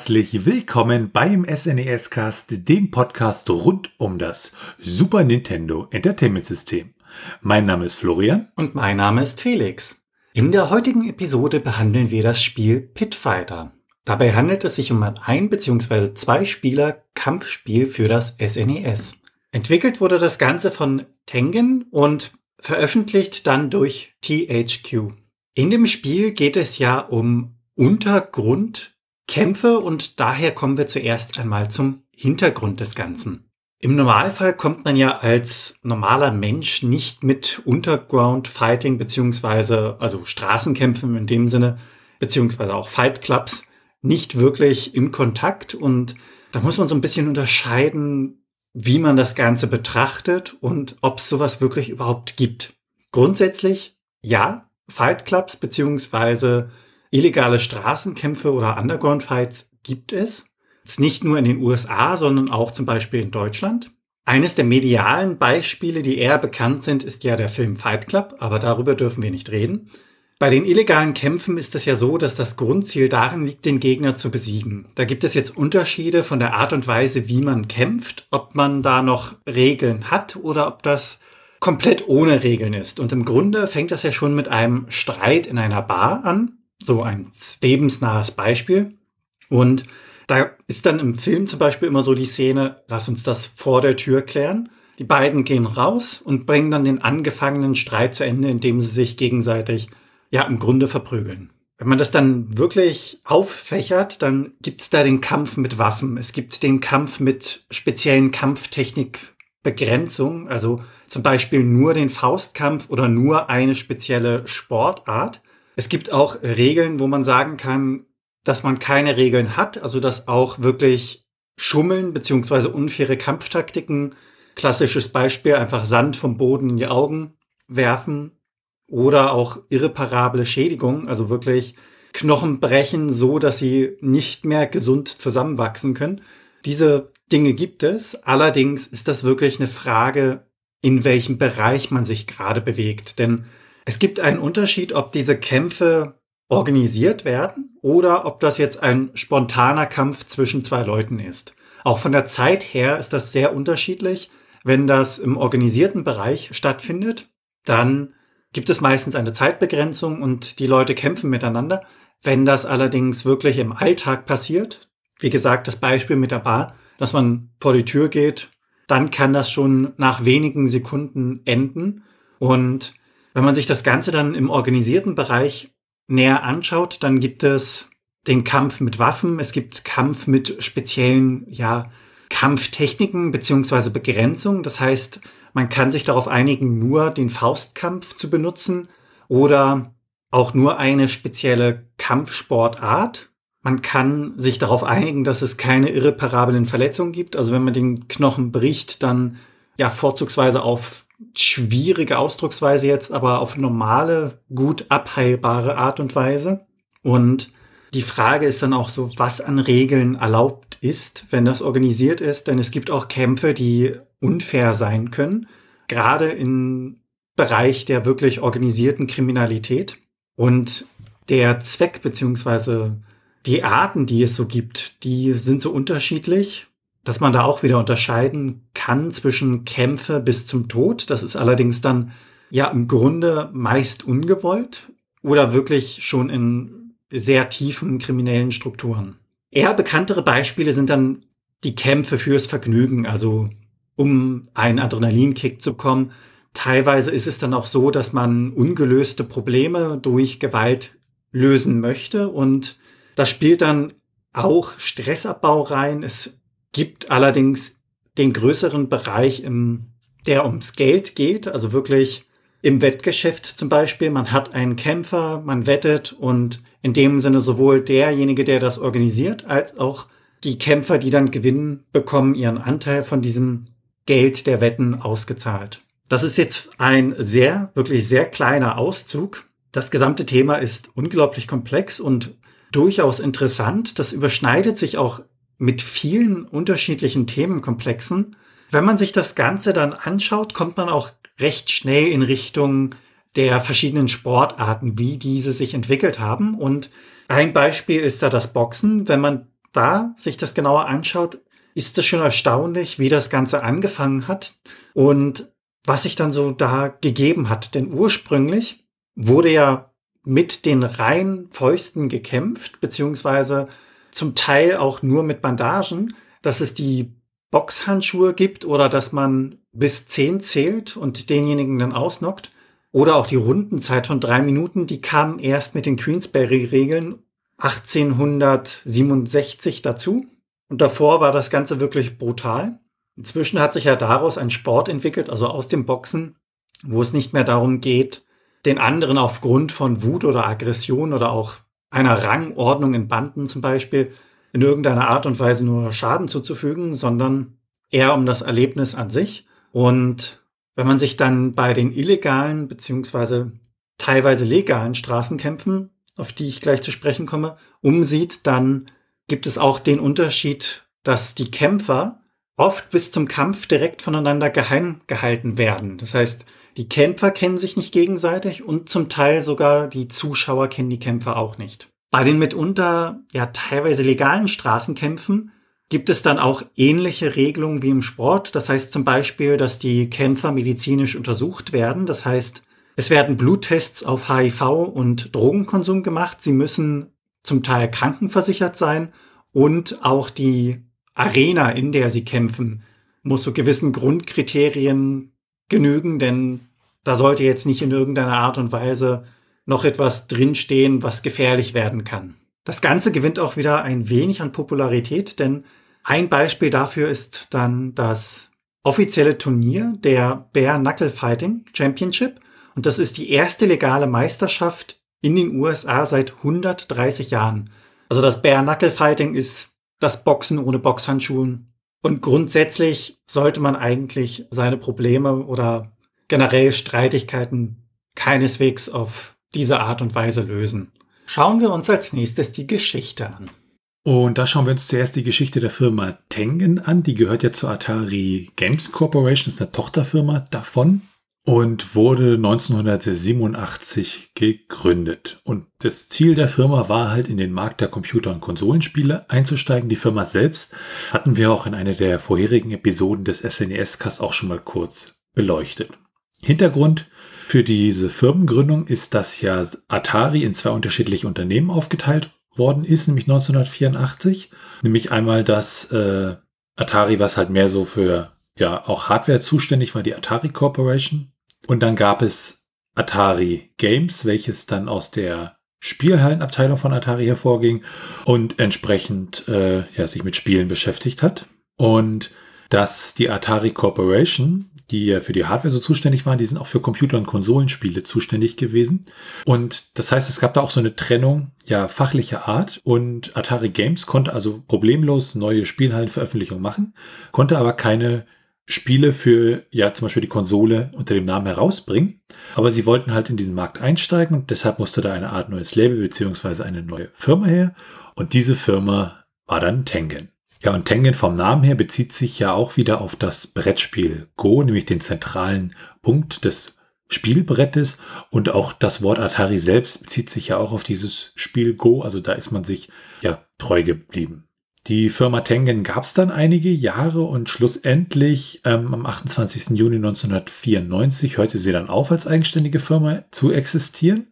Herzlich willkommen beim SNES Cast, dem Podcast rund um das Super Nintendo Entertainment System. Mein Name ist Florian und mein Name ist Felix. In der heutigen Episode behandeln wir das Spiel Pitfighter. Dabei handelt es sich um ein ein bzw. zwei Spieler Kampfspiel für das SNES. Entwickelt wurde das Ganze von Tengen und veröffentlicht dann durch THQ. In dem Spiel geht es ja um Untergrund Kämpfe und daher kommen wir zuerst einmal zum Hintergrund des Ganzen. Im Normalfall kommt man ja als normaler Mensch nicht mit Underground Fighting beziehungsweise also Straßenkämpfen in dem Sinne beziehungsweise auch Fight Clubs nicht wirklich in Kontakt und da muss man so ein bisschen unterscheiden, wie man das Ganze betrachtet und ob es sowas wirklich überhaupt gibt. Grundsätzlich ja, Fight Clubs beziehungsweise Illegale Straßenkämpfe oder Underground-Fights gibt es. Jetzt nicht nur in den USA, sondern auch zum Beispiel in Deutschland. Eines der medialen Beispiele, die eher bekannt sind, ist ja der Film Fight Club, aber darüber dürfen wir nicht reden. Bei den illegalen Kämpfen ist es ja so, dass das Grundziel darin liegt, den Gegner zu besiegen. Da gibt es jetzt Unterschiede von der Art und Weise, wie man kämpft, ob man da noch Regeln hat oder ob das komplett ohne Regeln ist. Und im Grunde fängt das ja schon mit einem Streit in einer Bar an, so ein lebensnahes Beispiel. Und da ist dann im Film zum Beispiel immer so die Szene, lass uns das vor der Tür klären. Die beiden gehen raus und bringen dann den angefangenen Streit zu Ende, indem sie sich gegenseitig ja im Grunde verprügeln. Wenn man das dann wirklich auffächert, dann gibt es da den Kampf mit Waffen. Es gibt den Kampf mit speziellen Kampftechnikbegrenzungen, also zum Beispiel nur den Faustkampf oder nur eine spezielle Sportart. Es gibt auch Regeln, wo man sagen kann, dass man keine Regeln hat, also dass auch wirklich Schummeln beziehungsweise unfaire Kampftaktiken, klassisches Beispiel, einfach Sand vom Boden in die Augen werfen oder auch irreparable Schädigungen, also wirklich Knochen brechen, so dass sie nicht mehr gesund zusammenwachsen können. Diese Dinge gibt es. Allerdings ist das wirklich eine Frage, in welchem Bereich man sich gerade bewegt. Denn es gibt einen Unterschied, ob diese Kämpfe organisiert werden oder ob das jetzt ein spontaner Kampf zwischen zwei Leuten ist. Auch von der Zeit her ist das sehr unterschiedlich. Wenn das im organisierten Bereich stattfindet, dann gibt es meistens eine Zeitbegrenzung und die Leute kämpfen miteinander. Wenn das allerdings wirklich im Alltag passiert, wie gesagt, das Beispiel mit der Bar, dass man vor die Tür geht, dann kann das schon nach wenigen Sekunden enden. Und wenn man sich das Ganze dann im organisierten Bereich näher anschaut, dann gibt es den Kampf mit Waffen, es gibt Kampf mit speziellen, ja, Kampftechniken beziehungsweise Begrenzungen. Das heißt, man kann sich darauf einigen, nur den Faustkampf zu benutzen oder auch nur eine spezielle Kampfsportart. Man kann sich darauf einigen, dass es keine irreparablen Verletzungen gibt. Also wenn man den Knochen bricht, dann ja vorzugsweise auf schwierige Ausdrucksweise jetzt, aber auf normale, gut abheilbare Art und Weise. Und die Frage ist dann auch so, was an Regeln erlaubt ist, wenn das organisiert ist, denn es gibt auch Kämpfe, die unfair sein können, gerade im Bereich der wirklich organisierten Kriminalität. Und der Zweck beziehungsweise die Arten, die es so gibt, die sind so unterschiedlich dass man da auch wieder unterscheiden kann zwischen Kämpfe bis zum Tod. Das ist allerdings dann ja im Grunde meist ungewollt oder wirklich schon in sehr tiefen kriminellen Strukturen. Eher bekanntere Beispiele sind dann die Kämpfe fürs Vergnügen, also um einen Adrenalinkick zu bekommen. Teilweise ist es dann auch so, dass man ungelöste Probleme durch Gewalt lösen möchte und das spielt dann auch Stressabbau rein. Es gibt allerdings den größeren Bereich, im, der ums Geld geht, also wirklich im Wettgeschäft zum Beispiel. Man hat einen Kämpfer, man wettet und in dem Sinne sowohl derjenige, der das organisiert, als auch die Kämpfer, die dann gewinnen, bekommen ihren Anteil von diesem Geld der Wetten ausgezahlt. Das ist jetzt ein sehr, wirklich sehr kleiner Auszug. Das gesamte Thema ist unglaublich komplex und durchaus interessant. Das überschneidet sich auch mit vielen unterschiedlichen Themenkomplexen. Wenn man sich das Ganze dann anschaut, kommt man auch recht schnell in Richtung der verschiedenen Sportarten, wie diese sich entwickelt haben. Und Ein Beispiel ist da das Boxen. Wenn man da sich das genauer anschaut, ist es schon erstaunlich, wie das Ganze angefangen hat und was sich dann so da gegeben hat. Denn ursprünglich wurde ja mit den reinen Fäusten gekämpft, beziehungsweise zum Teil auch nur mit Bandagen, dass es die Boxhandschuhe gibt oder dass man bis zehn zählt und denjenigen dann ausnockt. Oder auch die Rundenzeit von drei Minuten, die kam erst mit den Queensberry-Regeln 1867 dazu. Und davor war das Ganze wirklich brutal. Inzwischen hat sich ja daraus ein Sport entwickelt, also aus dem Boxen, wo es nicht mehr darum geht, den anderen aufgrund von Wut oder Aggression oder auch einer Rangordnung in Banden zum Beispiel in irgendeiner Art und Weise nur Schaden zuzufügen, sondern eher um das Erlebnis an sich. Und wenn man sich dann bei den illegalen beziehungsweise teilweise legalen Straßenkämpfen, auf die ich gleich zu sprechen komme, umsieht, dann gibt es auch den Unterschied, dass die Kämpfer oft bis zum Kampf direkt voneinander geheim gehalten werden. Das heißt, die Kämpfer kennen sich nicht gegenseitig und zum Teil sogar die Zuschauer kennen die Kämpfer auch nicht. Bei den mitunter ja teilweise legalen Straßenkämpfen gibt es dann auch ähnliche Regelungen wie im Sport. Das heißt zum Beispiel, dass die Kämpfer medizinisch untersucht werden. Das heißt, es werden Bluttests auf HIV und Drogenkonsum gemacht. Sie müssen zum Teil krankenversichert sein und auch die Arena, in der sie kämpfen, muss so gewissen Grundkriterien genügen, denn da sollte jetzt nicht in irgendeiner Art und Weise noch etwas drinstehen, was gefährlich werden kann. Das Ganze gewinnt auch wieder ein wenig an Popularität, denn ein Beispiel dafür ist dann das offizielle Turnier der Bare Knuckle Fighting Championship. Und das ist die erste legale Meisterschaft in den USA seit 130 Jahren. Also das Bare Knuckle Fighting ist das Boxen ohne Boxhandschuhen. Und grundsätzlich sollte man eigentlich seine Probleme oder generell Streitigkeiten keineswegs auf diese Art und Weise lösen. Schauen wir uns als nächstes die Geschichte an. Und da schauen wir uns zuerst die Geschichte der Firma Tengen an. Die gehört ja zur Atari Games Corporation, ist eine Tochterfirma davon und wurde 1987 gegründet. Und das Ziel der Firma war halt in den Markt der Computer- und Konsolenspiele einzusteigen. Die Firma selbst hatten wir auch in einer der vorherigen Episoden des SNES-Cast auch schon mal kurz beleuchtet. Hintergrund für diese Firmengründung ist, dass ja Atari in zwei unterschiedliche Unternehmen aufgeteilt worden ist, nämlich 1984. Nämlich einmal das äh, Atari, was halt mehr so für ja auch Hardware zuständig war, die Atari Corporation. Und dann gab es Atari Games, welches dann aus der Spielhallenabteilung von Atari hervorging und entsprechend äh, ja, sich mit Spielen beschäftigt hat. Und dass die Atari Corporation die für die Hardware so zuständig waren, die sind auch für Computer- und Konsolenspiele zuständig gewesen. Und das heißt, es gab da auch so eine Trennung, ja, fachlicher Art. Und Atari Games konnte also problemlos neue Spielhallenveröffentlichungen machen, konnte aber keine Spiele für, ja, zum Beispiel die Konsole unter dem Namen herausbringen. Aber sie wollten halt in diesen Markt einsteigen und deshalb musste da eine Art neues Label beziehungsweise eine neue Firma her. Und diese Firma war dann Tengen. Ja, und Tengen vom Namen her bezieht sich ja auch wieder auf das Brettspiel Go, nämlich den zentralen Punkt des Spielbrettes. Und auch das Wort Atari selbst bezieht sich ja auch auf dieses Spiel Go. Also da ist man sich ja treu geblieben. Die Firma Tengen gab es dann einige Jahre und schlussendlich ähm, am 28. Juni 1994 hörte sie dann auf, als eigenständige Firma zu existieren.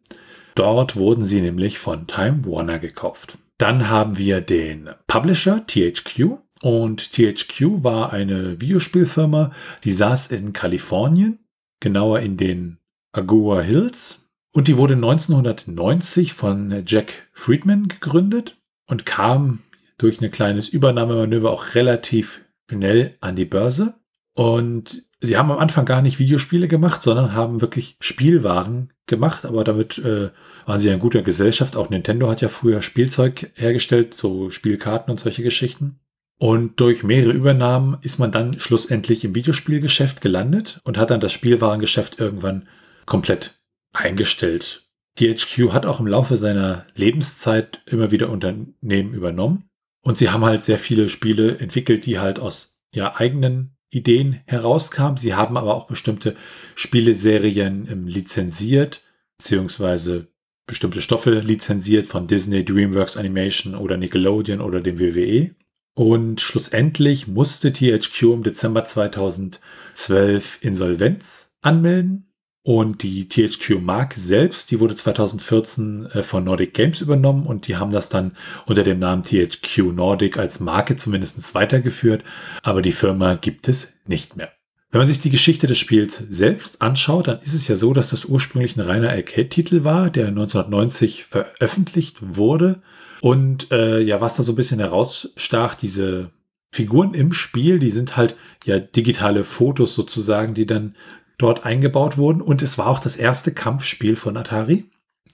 Dort wurden sie nämlich von Time Warner gekauft. Dann haben wir den Publisher THQ und THQ war eine Videospielfirma, die saß in Kalifornien, genauer in den Agua Hills und die wurde 1990 von Jack Friedman gegründet und kam durch ein kleines Übernahmemanöver auch relativ schnell an die Börse. Und sie haben am Anfang gar nicht Videospiele gemacht, sondern haben wirklich Spielwaren gemacht, aber damit äh, waren sie in guter Gesellschaft. Auch Nintendo hat ja früher Spielzeug hergestellt, so Spielkarten und solche Geschichten. Und durch mehrere Übernahmen ist man dann schlussendlich im Videospielgeschäft gelandet und hat dann das Spielwarengeschäft irgendwann komplett eingestellt. DHQ hat auch im Laufe seiner Lebenszeit immer wieder Unternehmen übernommen. Und sie haben halt sehr viele Spiele entwickelt, die halt aus ja, eigenen Ideen herauskamen. Sie haben aber auch bestimmte Spieleserien ähm, lizenziert, beziehungsweise bestimmte Stoffe lizenziert von Disney, DreamWorks Animation oder Nickelodeon oder dem WWE. Und schlussendlich musste THQ im Dezember 2012 Insolvenz anmelden. Und die THQ-Marke selbst, die wurde 2014 äh, von Nordic Games übernommen und die haben das dann unter dem Namen THQ Nordic als Marke zumindest weitergeführt. Aber die Firma gibt es nicht mehr. Wenn man sich die Geschichte des Spiels selbst anschaut, dann ist es ja so, dass das ursprünglich ein reiner Arcade-Titel war, der 1990 veröffentlicht wurde. Und äh, ja, was da so ein bisschen herausstach, diese Figuren im Spiel, die sind halt ja digitale Fotos sozusagen, die dann dort eingebaut wurden. Und es war auch das erste Kampfspiel von Atari.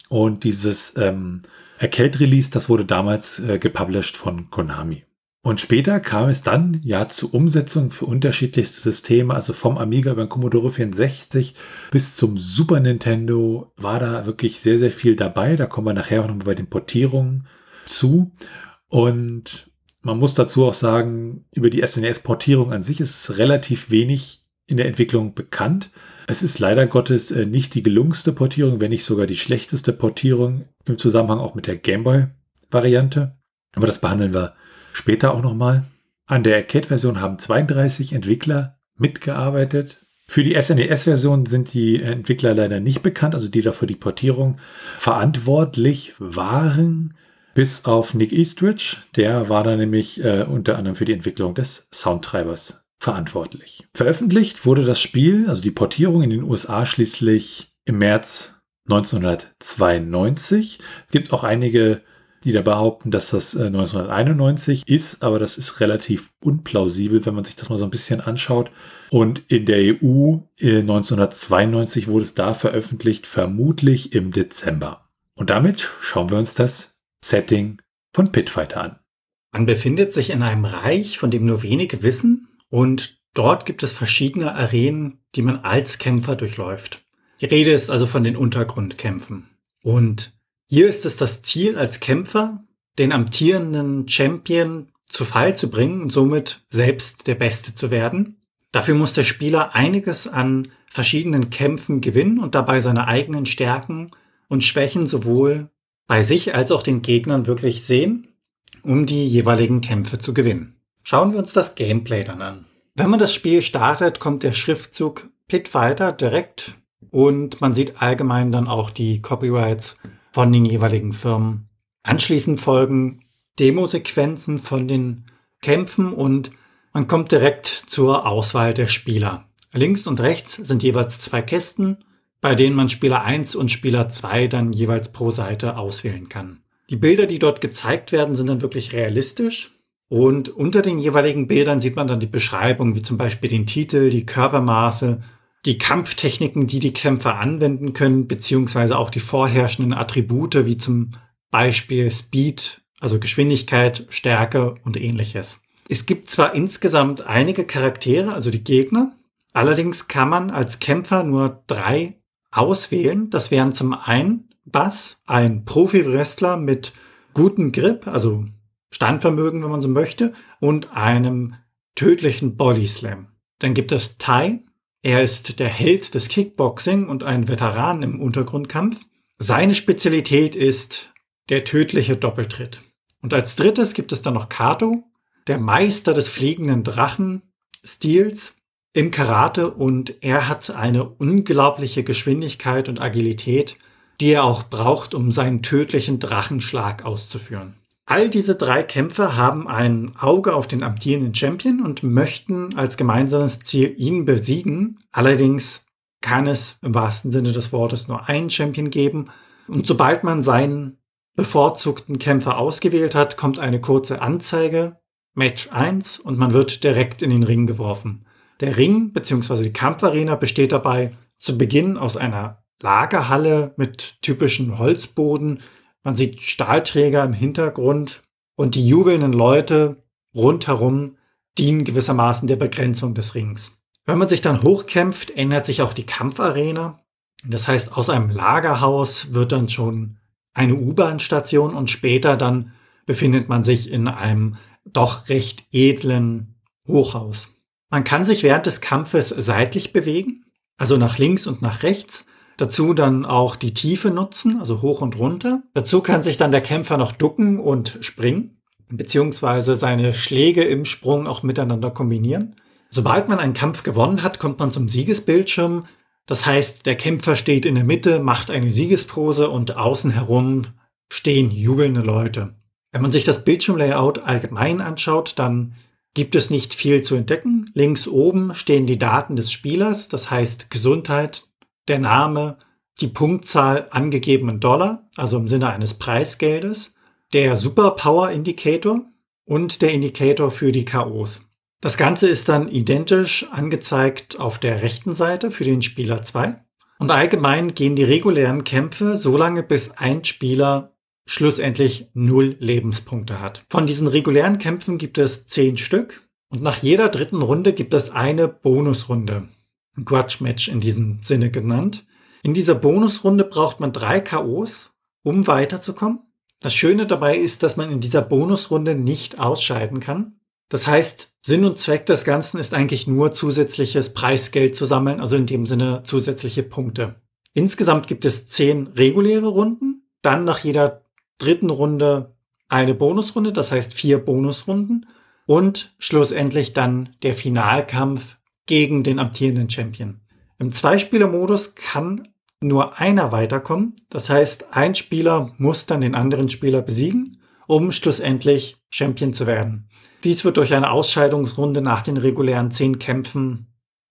Und dieses ähm, Arcade-Release, das wurde damals äh, gepublished von Konami. Und später kam es dann ja zu Umsetzungen für unterschiedlichste Systeme, also vom Amiga über den Commodore 64 bis zum Super Nintendo war da wirklich sehr, sehr viel dabei. Da kommen wir nachher auch nochmal bei den Portierungen zu. Und man muss dazu auch sagen, über die SNES-Portierung an sich ist relativ wenig in der Entwicklung bekannt. Es ist leider Gottes äh, nicht die gelungenste Portierung, wenn nicht sogar die schlechteste Portierung im Zusammenhang auch mit der Gameboy-Variante. Aber das behandeln wir Später auch nochmal. An der Arcade-Version haben 32 Entwickler mitgearbeitet. Für die SNES-Version sind die Entwickler leider nicht bekannt, also die da für die Portierung verantwortlich waren, bis auf Nick Eastridge. Der war da nämlich äh, unter anderem für die Entwicklung des Soundtreibers verantwortlich. Veröffentlicht wurde das Spiel, also die Portierung in den USA schließlich im März 1992. Es gibt auch einige die da behaupten, dass das 1991 äh, ist, aber das ist relativ unplausibel, wenn man sich das mal so ein bisschen anschaut. Und in der EU 1992 äh, wurde es da veröffentlicht, vermutlich im Dezember. Und damit schauen wir uns das Setting von Pitfighter an. Man befindet sich in einem Reich, von dem nur wenige wissen, und dort gibt es verschiedene Arenen, die man als Kämpfer durchläuft. Die Rede ist also von den Untergrundkämpfen. Und hier ist es das Ziel als Kämpfer, den amtierenden Champion zu Fall zu bringen und somit selbst der Beste zu werden. Dafür muss der Spieler einiges an verschiedenen Kämpfen gewinnen und dabei seine eigenen Stärken und Schwächen sowohl bei sich als auch den Gegnern wirklich sehen, um die jeweiligen Kämpfe zu gewinnen. Schauen wir uns das Gameplay dann an. Wenn man das Spiel startet, kommt der Schriftzug Pitfighter direkt und man sieht allgemein dann auch die Copyrights von den jeweiligen Firmen. Anschließend folgen Demosequenzen von den Kämpfen und man kommt direkt zur Auswahl der Spieler. Links und rechts sind jeweils zwei Kästen, bei denen man Spieler 1 und Spieler 2 dann jeweils pro Seite auswählen kann. Die Bilder, die dort gezeigt werden, sind dann wirklich realistisch. Und unter den jeweiligen Bildern sieht man dann die Beschreibung, wie zum Beispiel den Titel, die Körpermaße die Kampftechniken, die die Kämpfer anwenden können, beziehungsweise auch die vorherrschenden Attribute, wie zum Beispiel Speed, also Geschwindigkeit, Stärke und ähnliches. Es gibt zwar insgesamt einige Charaktere, also die Gegner, allerdings kann man als Kämpfer nur drei auswählen. Das wären zum einen Bass, ein Profi-Wrestler mit gutem Grip, also Standvermögen, wenn man so möchte, und einem tödlichen Body Slam. Dann gibt es Tai, er ist der Held des Kickboxing und ein Veteran im Untergrundkampf. Seine Spezialität ist der tödliche Doppeltritt. Und als drittes gibt es dann noch Kato, der Meister des fliegenden Drachenstils im Karate und er hat eine unglaubliche Geschwindigkeit und Agilität, die er auch braucht, um seinen tödlichen Drachenschlag auszuführen. All diese drei Kämpfer haben ein Auge auf den amtierenden Champion und möchten als gemeinsames Ziel ihn besiegen. Allerdings kann es im wahrsten Sinne des Wortes nur einen Champion geben. Und sobald man seinen bevorzugten Kämpfer ausgewählt hat, kommt eine kurze Anzeige, Match 1, und man wird direkt in den Ring geworfen. Der Ring bzw. die Kampfarena besteht dabei zu Beginn aus einer Lagerhalle mit typischen Holzboden, man sieht Stahlträger im Hintergrund und die jubelnden Leute rundherum dienen gewissermaßen der Begrenzung des Rings. Wenn man sich dann hochkämpft, ändert sich auch die Kampfarena. Das heißt, aus einem Lagerhaus wird dann schon eine U-Bahn-Station und später dann befindet man sich in einem doch recht edlen Hochhaus. Man kann sich während des Kampfes seitlich bewegen, also nach links und nach rechts. Dazu dann auch die Tiefe nutzen, also hoch und runter. Dazu kann sich dann der Kämpfer noch ducken und springen, beziehungsweise seine Schläge im Sprung auch miteinander kombinieren. Sobald man einen Kampf gewonnen hat, kommt man zum Siegesbildschirm. Das heißt, der Kämpfer steht in der Mitte, macht eine Siegespose und außen herum stehen jubelnde Leute. Wenn man sich das Bildschirmlayout allgemein anschaut, dann gibt es nicht viel zu entdecken. Links oben stehen die Daten des Spielers, das heißt Gesundheit, der Name, die Punktzahl angegeben in Dollar, also im Sinne eines Preisgeldes, der Superpower Indicator und der Indikator für die KOs. Das Ganze ist dann identisch angezeigt auf der rechten Seite für den Spieler 2. Und allgemein gehen die regulären Kämpfe so lange, bis ein Spieler schlussendlich null Lebenspunkte hat. Von diesen regulären Kämpfen gibt es zehn Stück und nach jeder dritten Runde gibt es eine Bonusrunde. Grudge Match in diesem Sinne genannt. In dieser Bonusrunde braucht man drei KOs, um weiterzukommen. Das Schöne dabei ist, dass man in dieser Bonusrunde nicht ausscheiden kann. Das heißt, Sinn und Zweck des Ganzen ist eigentlich nur zusätzliches Preisgeld zu sammeln, also in dem Sinne zusätzliche Punkte. Insgesamt gibt es zehn reguläre Runden, dann nach jeder dritten Runde eine Bonusrunde, das heißt vier Bonusrunden und schlussendlich dann der Finalkampf gegen den amtierenden Champion. Im Zweispieler-Modus kann nur einer weiterkommen. Das heißt, ein Spieler muss dann den anderen Spieler besiegen, um schlussendlich Champion zu werden. Dies wird durch eine Ausscheidungsrunde nach den regulären zehn Kämpfen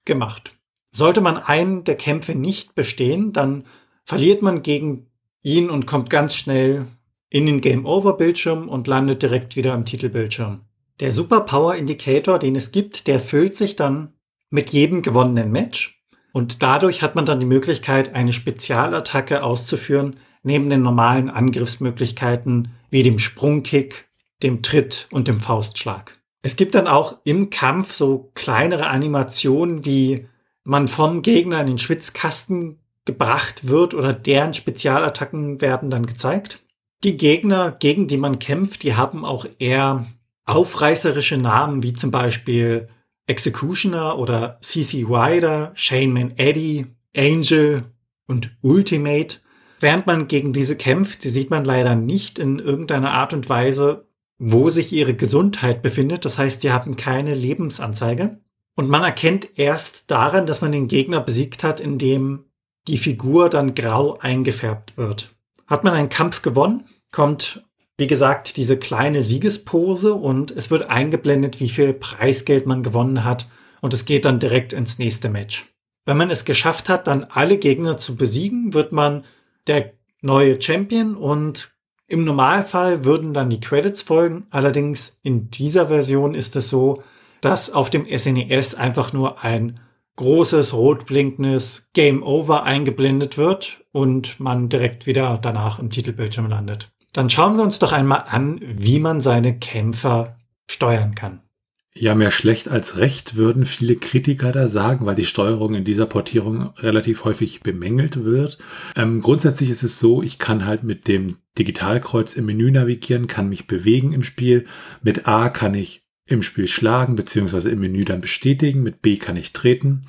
gemacht. Sollte man einen der Kämpfe nicht bestehen, dann verliert man gegen ihn und kommt ganz schnell in den Game Over Bildschirm und landet direkt wieder im Titelbildschirm. Der Superpower Indicator, den es gibt, der füllt sich dann mit jedem gewonnenen Match. Und dadurch hat man dann die Möglichkeit, eine Spezialattacke auszuführen, neben den normalen Angriffsmöglichkeiten wie dem Sprungkick, dem Tritt und dem Faustschlag. Es gibt dann auch im Kampf so kleinere Animationen, wie man vom Gegner in den Schwitzkasten gebracht wird oder deren Spezialattacken werden dann gezeigt. Die Gegner, gegen die man kämpft, die haben auch eher aufreißerische Namen, wie zum Beispiel Executioner oder CC Rider, Shaneman Eddie, Angel und Ultimate. Während man gegen diese kämpft, sieht man leider nicht in irgendeiner Art und Weise, wo sich ihre Gesundheit befindet. Das heißt, sie haben keine Lebensanzeige. Und man erkennt erst daran, dass man den Gegner besiegt hat, indem die Figur dann grau eingefärbt wird. Hat man einen Kampf gewonnen, kommt wie gesagt, diese kleine Siegespose und es wird eingeblendet, wie viel Preisgeld man gewonnen hat und es geht dann direkt ins nächste Match. Wenn man es geschafft hat, dann alle Gegner zu besiegen, wird man der neue Champion und im Normalfall würden dann die Credits folgen. Allerdings in dieser Version ist es so, dass auf dem SNES e einfach nur ein großes rot blinkendes Game Over eingeblendet wird und man direkt wieder danach im Titelbildschirm landet. Dann schauen wir uns doch einmal an, wie man seine Kämpfer steuern kann. Ja, mehr schlecht als recht würden viele Kritiker da sagen, weil die Steuerung in dieser Portierung relativ häufig bemängelt wird. Ähm, grundsätzlich ist es so, ich kann halt mit dem Digitalkreuz im Menü navigieren, kann mich bewegen im Spiel. Mit A kann ich im Spiel schlagen beziehungsweise im Menü dann bestätigen. Mit B kann ich treten.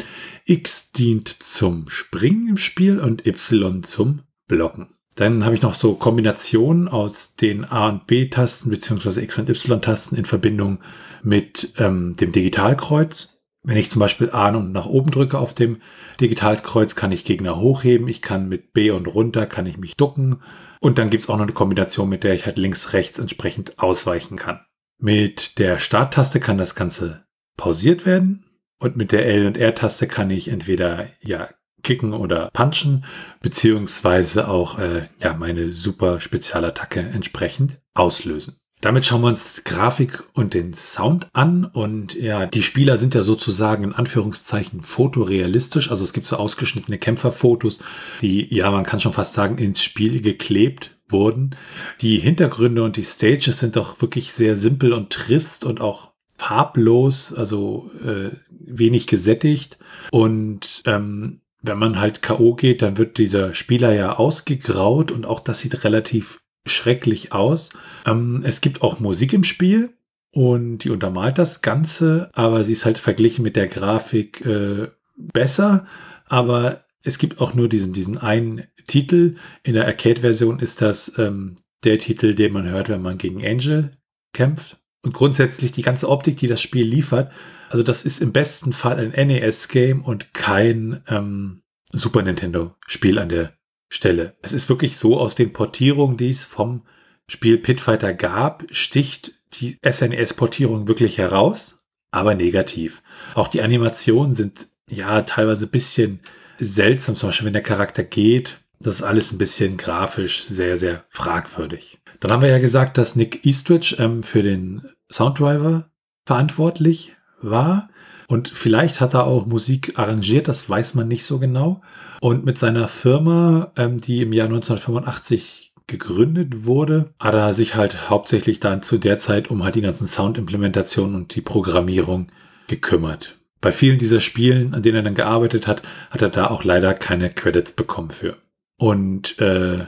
X dient zum Springen im Spiel und Y zum Blocken. Dann habe ich noch so Kombinationen aus den A und B-Tasten beziehungsweise X und Y-Tasten in Verbindung mit ähm, dem Digitalkreuz. Wenn ich zum Beispiel A und nach oben drücke auf dem Digitalkreuz, kann ich Gegner hochheben. Ich kann mit B und runter, kann ich mich ducken. Und dann gibt's auch noch eine Kombination, mit der ich halt links, rechts entsprechend ausweichen kann. Mit der Starttaste kann das Ganze pausiert werden. Und mit der L und R-Taste kann ich entweder ja kicken oder punchen, beziehungsweise auch äh, ja, meine super Spezialattacke entsprechend auslösen. Damit schauen wir uns Grafik und den Sound an und ja, die Spieler sind ja sozusagen in Anführungszeichen fotorealistisch, also es gibt so ausgeschnittene Kämpferfotos, die, ja, man kann schon fast sagen, ins Spiel geklebt wurden. Die Hintergründe und die Stages sind doch wirklich sehr simpel und trist und auch farblos, also äh, wenig gesättigt und ähm, wenn man halt K.O. geht, dann wird dieser Spieler ja ausgegraut und auch das sieht relativ schrecklich aus. Ähm, es gibt auch Musik im Spiel und die untermalt das Ganze, aber sie ist halt verglichen mit der Grafik äh, besser. Aber Es gibt auch nur diesen, diesen einen Titel. In der Arcade-Version ist das ähm, der Titel, den man hört, wenn man gegen Angel kämpft. Und grundsätzlich die ganze Optik, die das Spiel liefert, also das ist im besten Fall ein NES-Game und kein ähm, Super Nintendo-Spiel an der Stelle. Es ist wirklich so, aus den Portierungen, die es vom Spiel Pitfighter gab, sticht die SNES-Portierung wirklich heraus, aber negativ. Auch die Animationen sind ja teilweise ein bisschen seltsam, zum Beispiel wenn der Charakter geht. Das ist alles ein bisschen grafisch sehr, sehr fragwürdig. Dann haben wir ja gesagt, dass Nick Eastridge ähm, für den Sounddriver verantwortlich war. Und vielleicht hat er auch Musik arrangiert, das weiß man nicht so genau. Und mit seiner Firma, ähm, die im Jahr 1985 gegründet wurde, hat er sich halt hauptsächlich dann zu der Zeit um halt die ganzen Soundimplementationen und die Programmierung gekümmert. Bei vielen dieser Spielen, an denen er dann gearbeitet hat, hat er da auch leider keine Credits bekommen für. Und äh,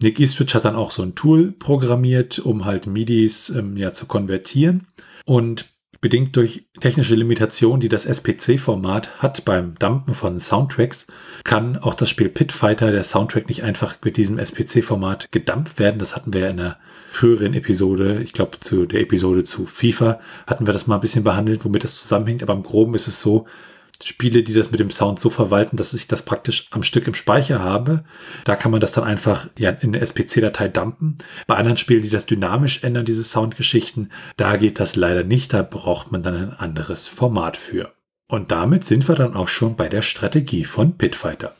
Nick Eastridge hat dann auch so ein Tool programmiert, um halt MIDIs ähm, ja zu konvertieren. Und bedingt durch technische Limitationen, die das SPC-Format hat beim Dumpen von Soundtracks, kann auch das Spiel Pitfighter, der Soundtrack, nicht einfach mit diesem SPC-Format gedumpt werden. Das hatten wir ja in einer früheren Episode, ich glaube zu der Episode zu FIFA, hatten wir das mal ein bisschen behandelt, womit das zusammenhängt. Aber im Groben ist es so, Spiele, die das mit dem Sound so verwalten, dass ich das praktisch am Stück im Speicher habe. Da kann man das dann einfach ja, in eine SPC-Datei dumpen. Bei anderen Spielen, die das dynamisch ändern, diese Soundgeschichten, da geht das leider nicht. Da braucht man dann ein anderes Format für. Und damit sind wir dann auch schon bei der Strategie von Pitfighter.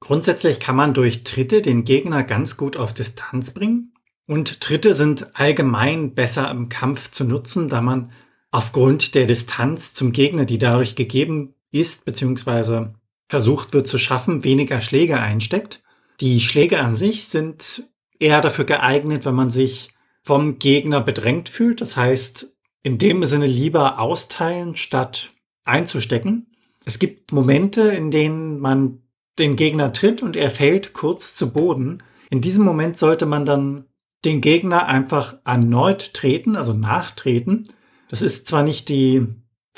Grundsätzlich kann man durch Tritte den Gegner ganz gut auf Distanz bringen. Und Tritte sind allgemein besser im Kampf zu nutzen, da man aufgrund der Distanz zum Gegner, die dadurch gegeben ist bzw. versucht wird zu schaffen, weniger Schläge einsteckt. Die Schläge an sich sind eher dafür geeignet, wenn man sich vom Gegner bedrängt fühlt. Das heißt, in dem Sinne lieber austeilen, statt einzustecken. Es gibt Momente, in denen man den Gegner tritt und er fällt kurz zu Boden. In diesem Moment sollte man dann den Gegner einfach erneut treten, also nachtreten. Das ist zwar nicht die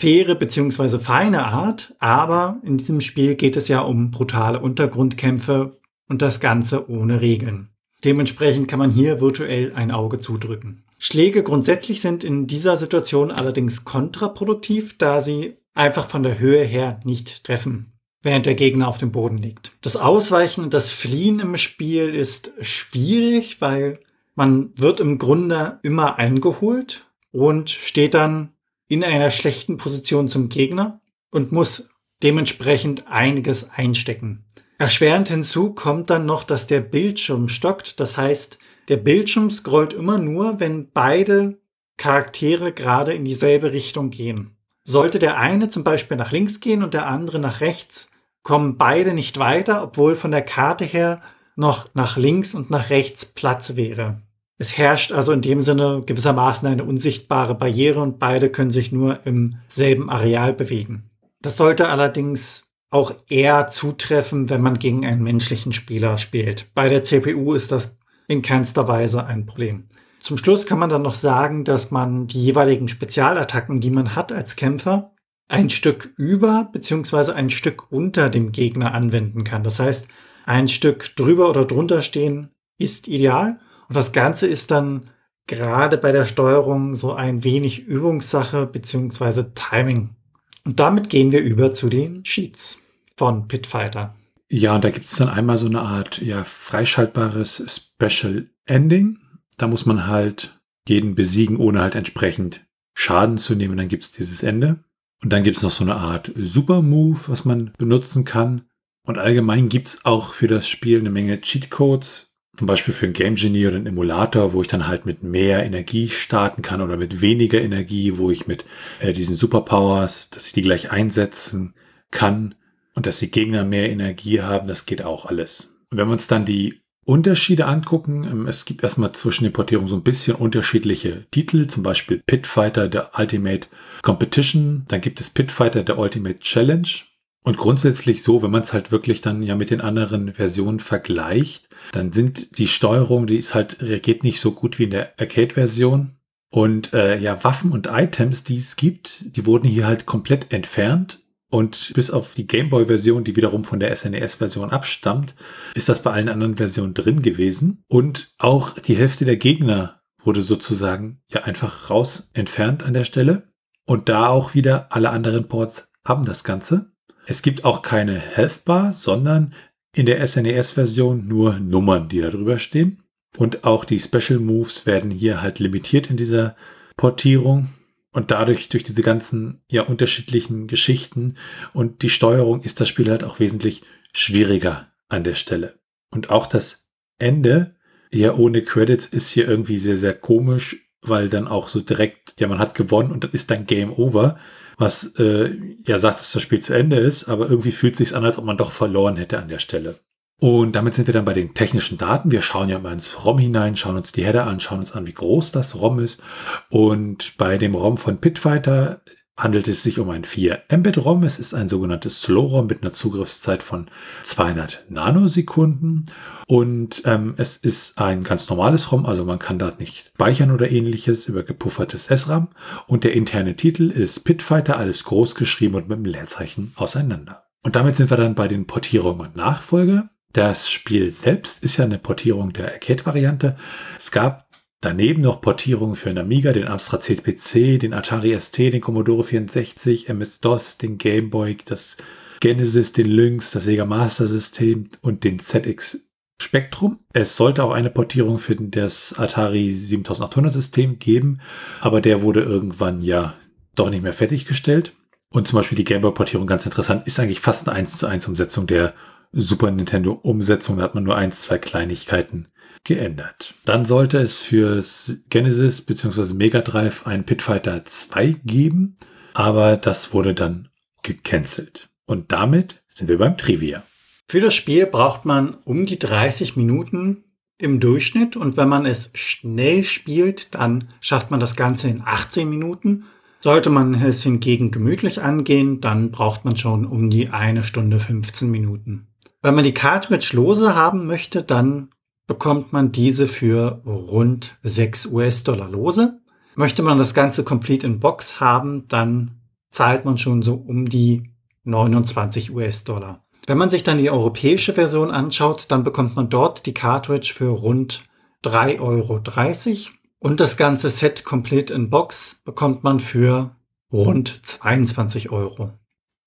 faire bzw. feine Art, aber in diesem Spiel geht es ja um brutale Untergrundkämpfe und das Ganze ohne Regeln. Dementsprechend kann man hier virtuell ein Auge zudrücken. Schläge grundsätzlich sind in dieser Situation allerdings kontraproduktiv, da sie einfach von der Höhe her nicht treffen, während der Gegner auf dem Boden liegt. Das Ausweichen und das Fliehen im Spiel ist schwierig, weil man wird im Grunde immer eingeholt und steht dann in einer schlechten Position zum Gegner und muss dementsprechend einiges einstecken. Erschwerend hinzu kommt dann noch, dass der Bildschirm stockt. Das heißt, der Bildschirm scrollt immer nur, wenn beide Charaktere gerade in dieselbe Richtung gehen. Sollte der eine zum Beispiel nach links gehen und der andere nach rechts, kommen beide nicht weiter, obwohl von der Karte her noch nach links und nach rechts Platz wäre. Es herrscht also in dem Sinne gewissermaßen eine unsichtbare Barriere und beide können sich nur im selben Areal bewegen. Das sollte allerdings auch eher zutreffen, wenn man gegen einen menschlichen Spieler spielt. Bei der CPU ist das in keinster Weise ein Problem. Zum Schluss kann man dann noch sagen, dass man die jeweiligen Spezialattacken, die man hat als Kämpfer, ein Stück über bzw. ein Stück unter dem Gegner anwenden kann. Das heißt, ein Stück drüber oder drunter stehen ist ideal und das Ganze ist dann gerade bei der Steuerung so ein wenig Übungssache beziehungsweise Timing. Und damit gehen wir über zu den Cheats von Pitfighter. Ja, und da gibt es dann einmal so eine Art ja, freischaltbares Special Ending. Da muss man halt jeden besiegen, ohne halt entsprechend Schaden zu nehmen. Dann gibt es dieses Ende. Und dann gibt es noch so eine Art Super Move, was man benutzen kann. Und allgemein gibt es auch für das Spiel eine Menge Cheatcodes, zum Beispiel für ein Game Genie oder einen Emulator, wo ich dann halt mit mehr Energie starten kann oder mit weniger Energie, wo ich mit äh, diesen Superpowers, dass ich die gleich einsetzen kann und dass die Gegner mehr Energie haben, das geht auch alles. Und wenn wir uns dann die Unterschiede angucken, ähm, es gibt erstmal zwischen den Portierungen so ein bisschen unterschiedliche Titel, zum Beispiel Pitfighter, der Ultimate Competition, dann gibt es Pitfighter, der Ultimate Challenge und grundsätzlich so, wenn man es halt wirklich dann ja mit den anderen Versionen vergleicht, dann sind die Steuerung, die ist halt, reagiert nicht so gut wie in der Arcade-Version. Und äh, ja, Waffen und Items, die es gibt, die wurden hier halt komplett entfernt. Und bis auf die Gameboy-Version, die wiederum von der SNES-Version abstammt, ist das bei allen anderen Versionen drin gewesen. Und auch die Hälfte der Gegner wurde sozusagen ja einfach raus entfernt an der Stelle. Und da auch wieder alle anderen Ports haben das Ganze. Es gibt auch keine Health Bar, sondern in der SNES-Version nur Nummern, die da drüber stehen. Und auch die Special Moves werden hier halt limitiert in dieser Portierung. Und dadurch, durch diese ganzen ja unterschiedlichen Geschichten und die Steuerung ist das Spiel halt auch wesentlich schwieriger an der Stelle. Und auch das Ende, ja ohne Credits, ist hier irgendwie sehr, sehr komisch, weil dann auch so direkt, ja, man hat gewonnen und dann ist dann Game Over, was äh, ja sagt, dass das Spiel zu Ende ist, aber irgendwie fühlt es sich an, als ob man doch verloren hätte an der Stelle. Und damit sind wir dann bei den technischen Daten. Wir schauen ja mal ins ROM hinein, schauen uns die Header an, schauen uns an, wie groß das ROM ist. Und bei dem ROM von Pitfighter handelt es sich um ein 4 Mbit ROM. Es ist ein sogenanntes Slow ROM mit einer Zugriffszeit von 200 Nanosekunden. Und ähm, es ist ein ganz normales ROM, also man kann dort nicht speichern oder ähnliches über gepuffertes SRAM. Und der interne Titel ist Pitfighter, alles groß geschrieben und mit einem Leerzeichen auseinander. Und damit sind wir dann bei den Portierungen und Nachfolge. Das Spiel selbst ist ja eine Portierung der Arcade-Variante. Es gab daneben noch Portierungen für den Amiga, den Amstrad CPC, den Atari ST, den Commodore 64, MS-DOS, den Game Boy, das Genesis, den Lynx, das Sega Master System und den ZX Spectrum. Es sollte auch eine Portierung für das Atari 7800 System geben, aber der wurde irgendwann ja doch nicht mehr fertiggestellt. Und zum Beispiel die Gameboy-Portierung, ganz interessant, ist eigentlich fast eine 1 zu 1 Umsetzung der Super Nintendo Umsetzung, da hat man nur ein, zwei Kleinigkeiten geändert. Dann sollte es fürs Genesis bzw. Mega Drive ein Pitfighter 2 geben, aber das wurde dann gecancelt. Und damit sind wir beim Trivia. Für das Spiel braucht man um die 30 Minuten im Durchschnitt und wenn man es schnell spielt, dann schafft man das Ganze in 18 Minuten. Sollte man es hingegen gemütlich angehen, dann braucht man schon um die eine Stunde 15 Minuten. Wenn man die Cartridge lose haben möchte, dann bekommt man diese für rund 6 US-Dollar lose. Möchte man das Ganze complete in Box haben, dann zahlt man schon so um die 29 US-Dollar. Wenn man sich dann die europäische Version anschaut, dann bekommt man dort die Cartridge für rund 3,30 Euro. Und das ganze Set Complete in Box bekommt man für rund 22 Euro.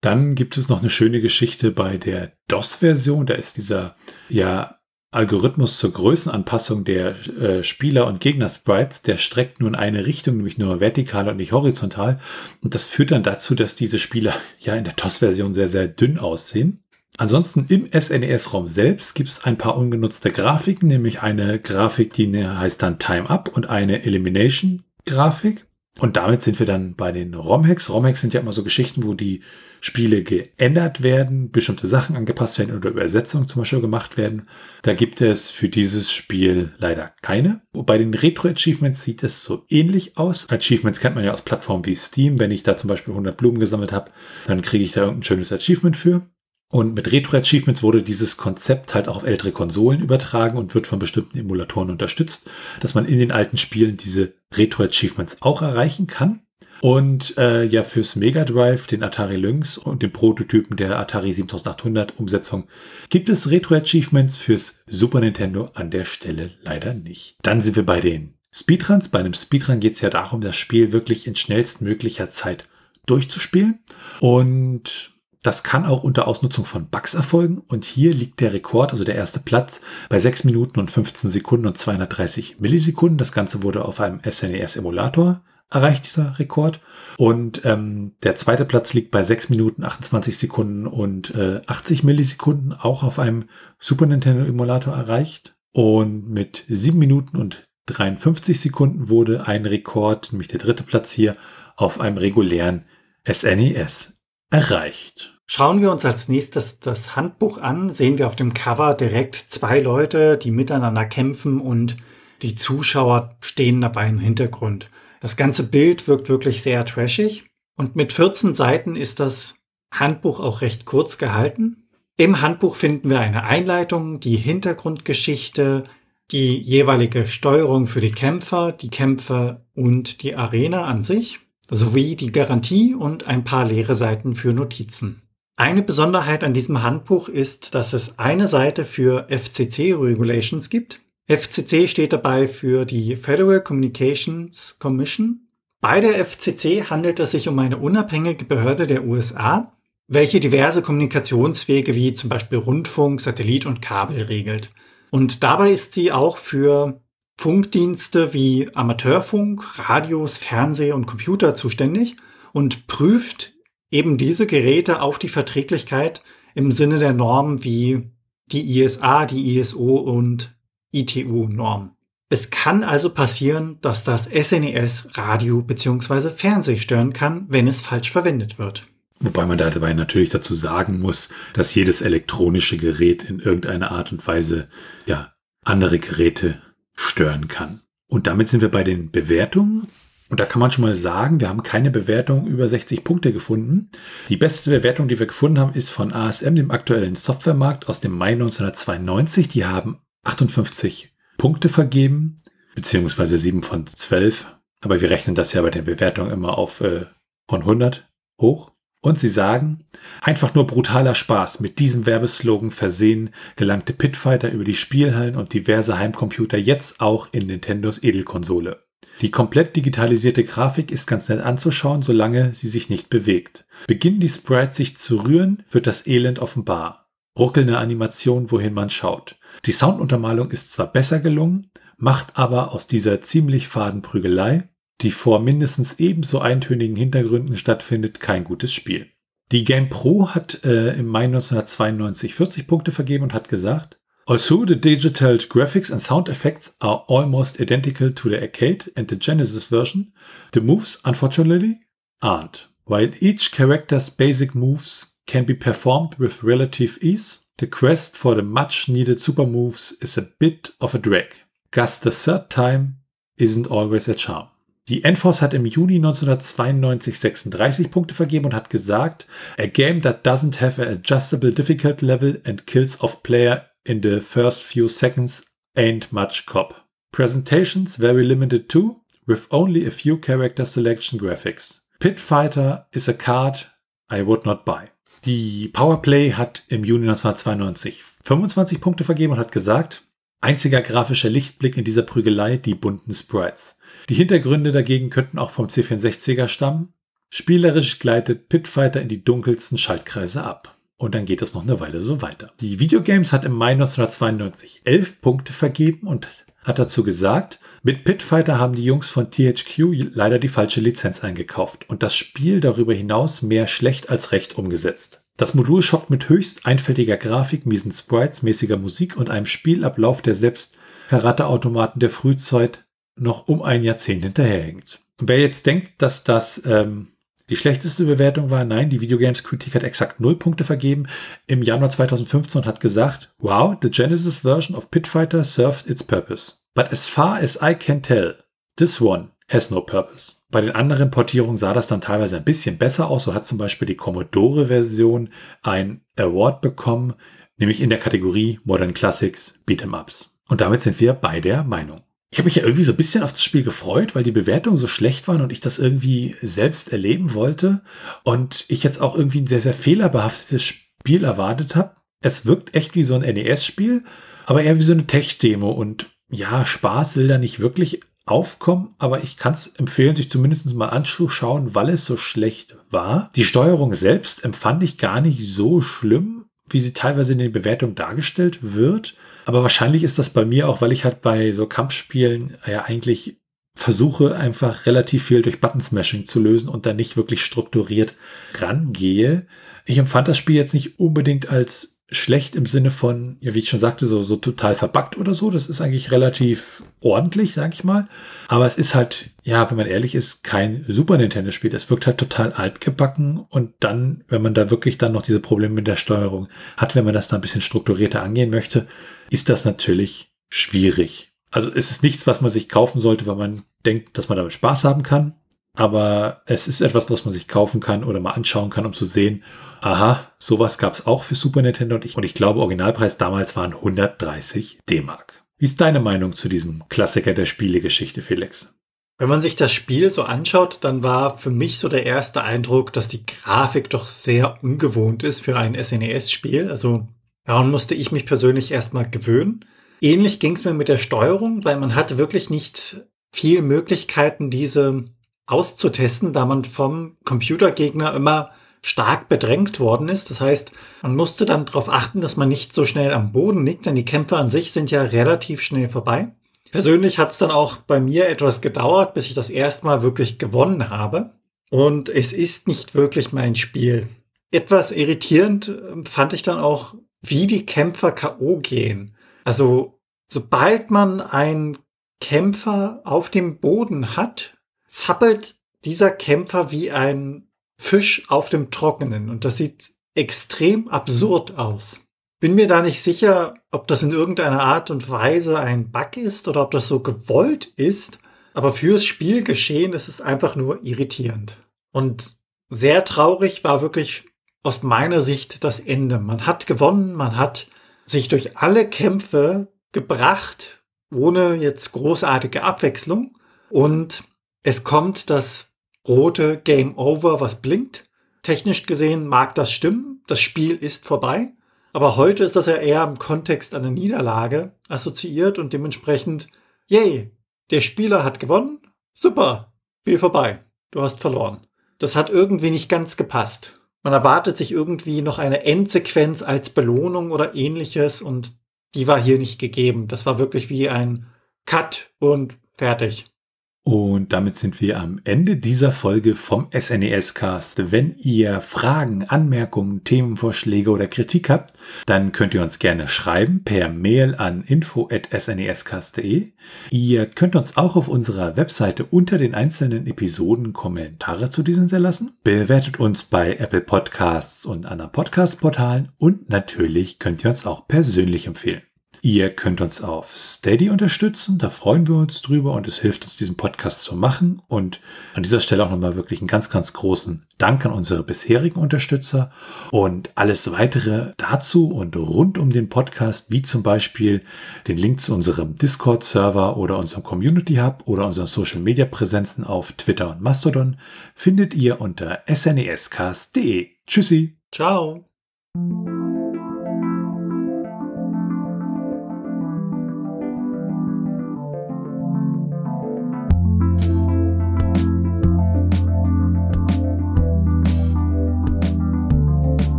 Dann gibt es noch eine schöne Geschichte bei der DOS-Version. Da ist dieser ja Algorithmus zur Größenanpassung der äh, Spieler- und Gegner-Sprites, der streckt nur in eine Richtung, nämlich nur vertikal und nicht horizontal. Und das führt dann dazu, dass diese Spieler ja in der DOS-Version sehr, sehr dünn aussehen. Ansonsten im SNES-Raum selbst gibt es ein paar ungenutzte Grafiken, nämlich eine Grafik, die heißt dann Time Up und eine Elimination-Grafik. Und damit sind wir dann bei den ROM-Hacks. ROM-Hacks sind ja immer so Geschichten, wo die Spiele geändert werden, bestimmte Sachen angepasst werden oder Übersetzungen zum Beispiel gemacht werden. Da gibt es für dieses Spiel leider keine. Bei den Retro-Achievements sieht es so ähnlich aus. Achievements kennt man ja aus Plattformen wie Steam. Wenn ich da zum Beispiel 100 Blumen gesammelt habe, dann kriege ich da irgendein schönes Achievement für. Und mit Retro-Achievements wurde dieses Konzept halt auch auf ältere Konsolen übertragen und wird von bestimmten Emulatoren unterstützt, dass man in den alten Spielen diese Retro-Achievements auch erreichen kann. Und äh, ja, fürs Mega Drive, den Atari Lynx und den Prototypen der Atari 7800 Umsetzung gibt es Retro-Achievements fürs Super Nintendo an der Stelle leider nicht. Dann sind wir bei den Speedruns. Bei einem Speedrun geht es ja darum, das Spiel wirklich in schnellstmöglicher Zeit durchzuspielen. Und das kann auch unter Ausnutzung von Bugs erfolgen. Und hier liegt der Rekord, also der erste Platz, bei 6 Minuten und 15 Sekunden und 230 Millisekunden. Das Ganze wurde auf einem SNES-Emulator erreicht dieser Rekord. Und ähm, der zweite Platz liegt bei 6 Minuten 28 Sekunden und äh, 80 Millisekunden, auch auf einem Super Nintendo Emulator erreicht. Und mit 7 Minuten und 53 Sekunden wurde ein Rekord, nämlich der dritte Platz hier, auf einem regulären SNES e erreicht. Schauen wir uns als nächstes das Handbuch an, sehen wir auf dem Cover direkt zwei Leute, die miteinander kämpfen und die Zuschauer stehen dabei im Hintergrund. Das ganze Bild wirkt wirklich sehr trashig und mit 14 Seiten ist das Handbuch auch recht kurz gehalten. Im Handbuch finden wir eine Einleitung, die Hintergrundgeschichte, die jeweilige Steuerung für die Kämpfer, die Kämpfer und die Arena an sich. sowie die Garantie und ein paar leere Seiten für Notizen. Eine Besonderheit an diesem Handbuch ist, dass es eine Seite für FCC Regulations gibt. FCC steht dabei für die Federal Communications Commission. Bei der FCC handelt es sich um eine unabhängige Behörde der USA, welche diverse Kommunikationswege wie zum Beispiel Rundfunk, Satellit und Kabel regelt. Und dabei ist sie auch für Funkdienste wie Amateurfunk, Radios, Fernseh und Computer zuständig und prüft eben diese Geräte auf die Verträglichkeit im Sinne der Normen wie die ISA, die ISO und ITU-Norm. Es kann also passieren, dass das SNES e Radio bzw. Fernseh stören kann, wenn es falsch verwendet wird. Wobei man dabei natürlich dazu sagen muss, dass jedes elektronische Gerät in irgendeiner Art und Weise ja andere Geräte stören kann. Und damit sind wir bei den Bewertungen. Und da kann man schon mal sagen, wir haben keine Bewertung über 60 Punkte gefunden. Die beste Bewertung, die wir gefunden haben, ist von ASM, dem aktuellen Softwaremarkt aus dem Mai 1992. Die haben 58 Punkte vergeben, beziehungsweise 7 von 12. Aber wir rechnen das ja bei den Bewertungen immer auf äh, von 100 hoch. Und sie sagen, einfach nur brutaler Spaß. Mit diesem Werbeslogan versehen gelangte Pitfighter über die Spielhallen und diverse Heimcomputer jetzt auch in Nintendos Edelkonsole. Die komplett digitalisierte Grafik ist ganz nett anzuschauen, solange sie sich nicht bewegt. Beginnen die Sprites sich zu rühren, wird das Elend offenbar. Ruckelnde Animation, wohin man schaut. Die Sounduntermalung ist zwar besser gelungen, macht aber aus dieser ziemlich faden Prügelei die vor mindestens ebenso eintönigen Hintergründen stattfindet, kein gutes Spiel. Die Game Pro hat äh, im Mai 1992 40 Punkte vergeben und hat gesagt, Also the digital graphics and sound effects are almost identical to the arcade and the Genesis version. The moves, unfortunately, aren't. While each character's basic moves can be performed with relative ease, the quest for the much needed super moves is a bit of a drag. Gus the third time isn't always a charm. Die Enforce hat im Juni 1992 36 Punkte vergeben und hat gesagt, a game that doesn't have an adjustable difficulty level and kills off player in the first few seconds ain't much cop. Presentations very limited too, with only a few character selection graphics. Pit Fighter is a card I would not buy. Die Powerplay hat im Juni 1992 25 Punkte vergeben und hat gesagt, einziger grafischer Lichtblick in dieser Prügelei die bunten Sprites. Die Hintergründe dagegen könnten auch vom C64er stammen. Spielerisch gleitet Pitfighter in die dunkelsten Schaltkreise ab. Und dann geht es noch eine Weile so weiter. Die Videogames hat im Mai 1992 elf Punkte vergeben und hat dazu gesagt, mit Pitfighter haben die Jungs von THQ leider die falsche Lizenz eingekauft und das Spiel darüber hinaus mehr schlecht als recht umgesetzt. Das Modul schockt mit höchst einfältiger Grafik, miesen Sprites, mäßiger Musik und einem Spielablauf, der selbst Karateautomaten der Frühzeit noch um ein Jahrzehnt hinterherhängt. Wer jetzt denkt, dass das ähm, die schlechteste Bewertung war, nein, die Videogames-Kritik hat exakt null Punkte vergeben im Januar 2015 und hat gesagt, wow, the Genesis version of Pitfighter served its purpose. But as far as I can tell, this one has no purpose. Bei den anderen Portierungen sah das dann teilweise ein bisschen besser aus. So hat zum Beispiel die Commodore-Version ein Award bekommen, nämlich in der Kategorie Modern Classics Beat'em Ups. Und damit sind wir bei der Meinung ich habe mich ja irgendwie so ein bisschen auf das Spiel gefreut, weil die Bewertungen so schlecht waren und ich das irgendwie selbst erleben wollte und ich jetzt auch irgendwie ein sehr, sehr fehlerbehaftetes Spiel erwartet habe. Es wirkt echt wie so ein NES-Spiel, aber eher wie so eine Tech-Demo und ja, Spaß will da nicht wirklich aufkommen, aber ich kann es empfehlen, sich zumindest mal anzuschauen, weil es so schlecht war. Die Steuerung selbst empfand ich gar nicht so schlimm, wie sie teilweise in den Bewertungen dargestellt wird. Aber wahrscheinlich ist das bei mir auch, weil ich halt bei so Kampfspielen ja eigentlich versuche einfach relativ viel durch Button-Smashing zu lösen und da nicht wirklich strukturiert rangehe. Ich empfand das Spiel jetzt nicht unbedingt als schlecht im Sinne von, ja, wie ich schon sagte, so, so total verbuggt oder so. Das ist eigentlich relativ ordentlich, sag ich mal. Aber es ist halt, ja, wenn man ehrlich ist, kein Super Nintendo-Spiel. Es wirkt halt total altgebacken und dann, wenn man da wirklich dann noch diese Probleme mit der Steuerung hat, wenn man das da ein bisschen strukturierter angehen möchte, ist das natürlich schwierig. Also es ist nichts, was man sich kaufen sollte, wenn man denkt, dass man damit Spaß haben kann. Aber es ist etwas, was man sich kaufen kann oder mal anschauen kann, um zu sehen, aha, sowas gab es auch für Super Nintendo und ich, und ich glaube, Originalpreis damals waren 130 D-Mark. Wie ist deine Meinung zu diesem Klassiker der Spielegeschichte, Felix? Wenn man sich das Spiel so anschaut, dann war für mich so der erste Eindruck, dass die Grafik doch sehr ungewohnt ist für ein SNES-Spiel. Also daran musste ich mich persönlich erstmal gewöhnen. Ähnlich ging es mir mit der Steuerung, weil man hatte wirklich nicht viel Möglichkeiten, diese auszutesten, da man vom Computergegner immer stark bedrängt worden ist. Das heißt, man musste dann darauf achten, dass man nicht so schnell am Boden liegt, denn die Kämpfe an sich sind ja relativ schnell vorbei. Persönlich hat es dann auch bei mir etwas gedauert, bis ich das erste Mal wirklich gewonnen habe. Und es ist nicht wirklich mein Spiel. Etwas irritierend ähm, fand ich dann auch, wie die Kämpfer KO gehen. Also, sobald man einen Kämpfer auf dem Boden hat, zappelt dieser Kämpfer wie ein Fisch auf dem Trockenen und das sieht extrem absurd aus. Bin mir da nicht sicher, ob das in irgendeiner Art und Weise ein Bug ist oder ob das so gewollt ist, aber fürs Spielgeschehen ist es einfach nur irritierend. Und sehr traurig war wirklich aus meiner Sicht das Ende. Man hat gewonnen, man hat sich durch alle Kämpfe gebracht, ohne jetzt großartige Abwechslung. Und es kommt das rote Game Over, was blinkt. Technisch gesehen mag das stimmen, das Spiel ist vorbei, aber heute ist das ja eher im Kontext einer Niederlage assoziiert und dementsprechend, yay, der Spieler hat gewonnen, super, Spiel vorbei, du hast verloren. Das hat irgendwie nicht ganz gepasst. Man erwartet sich irgendwie noch eine Endsequenz als Belohnung oder ähnliches und die war hier nicht gegeben. Das war wirklich wie ein Cut und fertig. Und damit sind wir am Ende dieser Folge vom SNES Cast. Wenn ihr Fragen, Anmerkungen, Themenvorschläge oder Kritik habt, dann könnt ihr uns gerne schreiben per Mail an info@snescast.de. Ihr könnt uns auch auf unserer Webseite unter den einzelnen Episoden Kommentare zu diesen hinterlassen. Bewertet uns bei Apple Podcasts und anderen Podcast Portalen und natürlich könnt ihr uns auch persönlich empfehlen. Ihr könnt uns auf Steady unterstützen, da freuen wir uns drüber und es hilft uns, diesen Podcast zu machen. Und an dieser Stelle auch nochmal wirklich einen ganz, ganz großen Dank an unsere bisherigen Unterstützer und alles weitere dazu und rund um den Podcast, wie zum Beispiel den Link zu unserem Discord-Server oder unserem Community Hub oder unseren Social Media Präsenzen auf Twitter und Mastodon, findet ihr unter snescast.de. Tschüssi. Ciao.